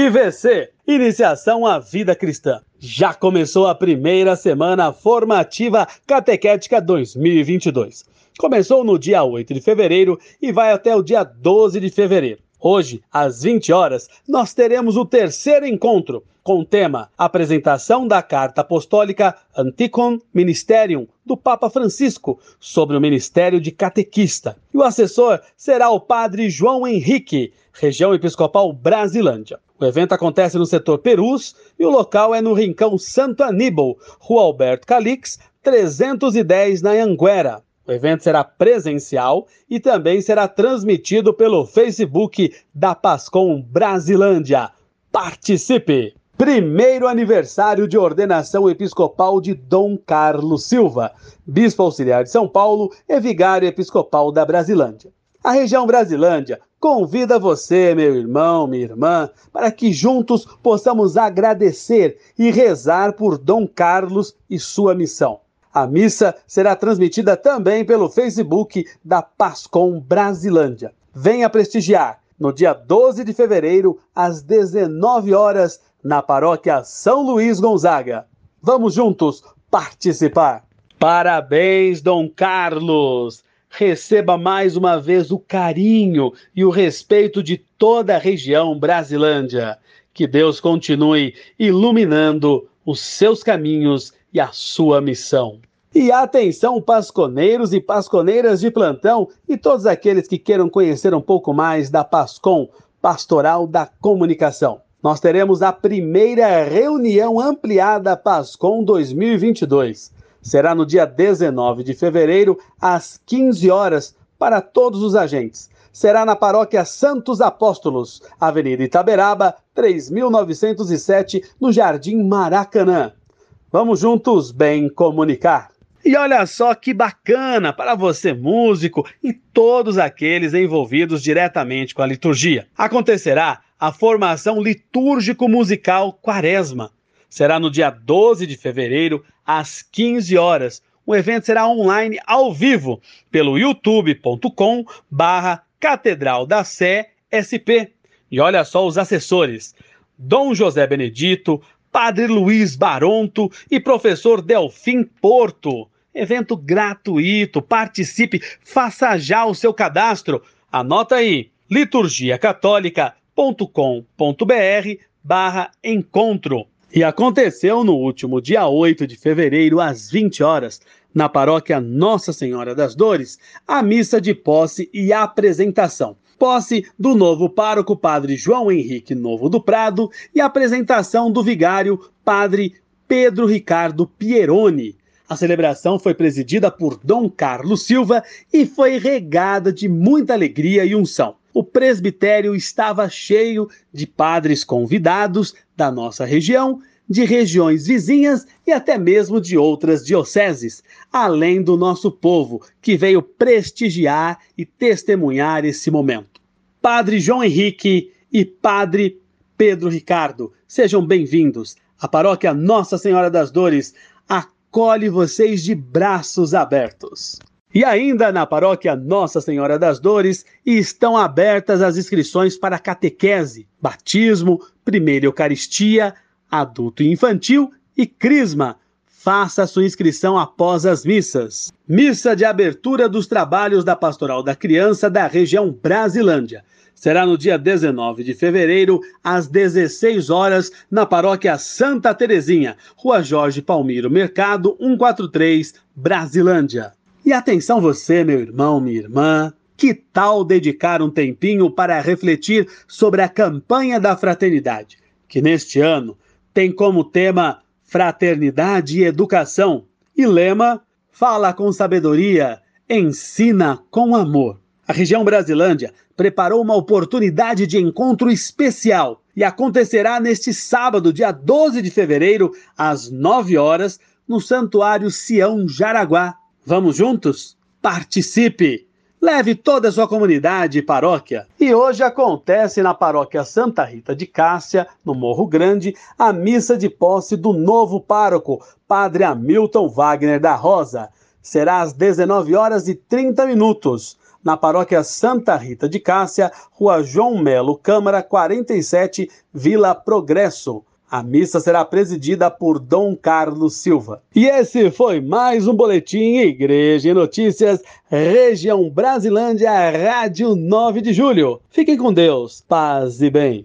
IVC Iniciação à Vida Cristã. Já começou a primeira semana formativa catequética 2022. Começou no dia 8 de fevereiro e vai até o dia 12 de fevereiro. Hoje, às 20 horas, nós teremos o terceiro encontro com o tema Apresentação da Carta Apostólica Anticon Ministerium do Papa Francisco sobre o ministério de catequista. E o assessor será o padre João Henrique, região episcopal Brasilândia. O evento acontece no setor Perus e o local é no Rincão Santo Aníbal, Rua Alberto Calix, 310 na Anguera. O evento será presencial e também será transmitido pelo Facebook da Pascom Brasilândia. Participe! Primeiro aniversário de ordenação episcopal de Dom Carlos Silva, bispo auxiliar de São Paulo e vigário episcopal da Brasilândia. A região Brasilândia convida você, meu irmão, minha irmã, para que juntos possamos agradecer e rezar por Dom Carlos e sua missão. A missa será transmitida também pelo Facebook da Pascom Brasilândia. Venha prestigiar no dia 12 de fevereiro, às 19 horas, na paróquia São Luís Gonzaga. Vamos juntos participar! Parabéns, Dom Carlos! Receba mais uma vez o carinho e o respeito de toda a região Brasilândia. Que Deus continue iluminando os seus caminhos e a sua missão. E atenção, pasconeiros e pasconeiras de plantão e todos aqueles que queiram conhecer um pouco mais da Pascom, Pastoral da Comunicação. Nós teremos a primeira reunião ampliada Pascom 2022. Será no dia 19 de fevereiro, às 15 horas, para todos os agentes. Será na paróquia Santos Apóstolos, Avenida Itaberaba, 3907, no Jardim Maracanã. Vamos juntos bem comunicar. E olha só que bacana para você, músico, e todos aqueles envolvidos diretamente com a liturgia. Acontecerá a formação litúrgico-musical Quaresma. Será no dia 12 de fevereiro, às 15 horas. O evento será online ao vivo pelo youtube.com barra Catedral da Sé SP. E olha só os assessores: Dom José Benedito, Padre Luiz Baronto e professor Delfim Porto. Evento gratuito, participe, faça já o seu cadastro. Anota aí, liturgiacatólica.com.br barra encontro. E aconteceu no último dia 8 de fevereiro, às 20 horas, na paróquia Nossa Senhora das Dores, a missa de posse e apresentação. Posse do novo pároco Padre João Henrique Novo do Prado e apresentação do vigário Padre Pedro Ricardo Pieroni. A celebração foi presidida por Dom Carlos Silva e foi regada de muita alegria e unção. O presbitério estava cheio de padres convidados da nossa região, de regiões vizinhas e até mesmo de outras dioceses, além do nosso povo que veio prestigiar e testemunhar esse momento. Padre João Henrique e Padre Pedro Ricardo, sejam bem-vindos. A paróquia Nossa Senhora das Dores acolhe vocês de braços abertos. E ainda na paróquia Nossa Senhora das Dores estão abertas as inscrições para catequese, batismo, primeira Eucaristia, adulto e infantil e crisma. Faça sua inscrição após as missas. Missa de abertura dos trabalhos da Pastoral da Criança da região Brasilândia será no dia 19 de fevereiro, às 16 horas, na paróquia Santa Terezinha, Rua Jorge Palmiro Mercado, 143, Brasilândia. E atenção você, meu irmão, minha irmã, que tal dedicar um tempinho para refletir sobre a campanha da fraternidade, que neste ano tem como tema Fraternidade e Educação e lema Fala com sabedoria, ensina com amor. A região Brasilândia preparou uma oportunidade de encontro especial e acontecerá neste sábado, dia 12 de fevereiro, às 9 horas, no Santuário Sião Jaraguá. Vamos juntos? Participe! Leve toda a sua comunidade e paróquia. E hoje acontece na paróquia Santa Rita de Cássia, no Morro Grande, a missa de posse do novo pároco, Padre Hamilton Wagner da Rosa. Será às 19 horas e 30 minutos na paróquia Santa Rita de Cássia, Rua João Melo Câmara 47, Vila Progresso. A missa será presidida por Dom Carlos Silva. E esse foi mais um boletim Igreja e Notícias, região Brasilândia, Rádio 9 de Julho. Fiquem com Deus, paz e bem.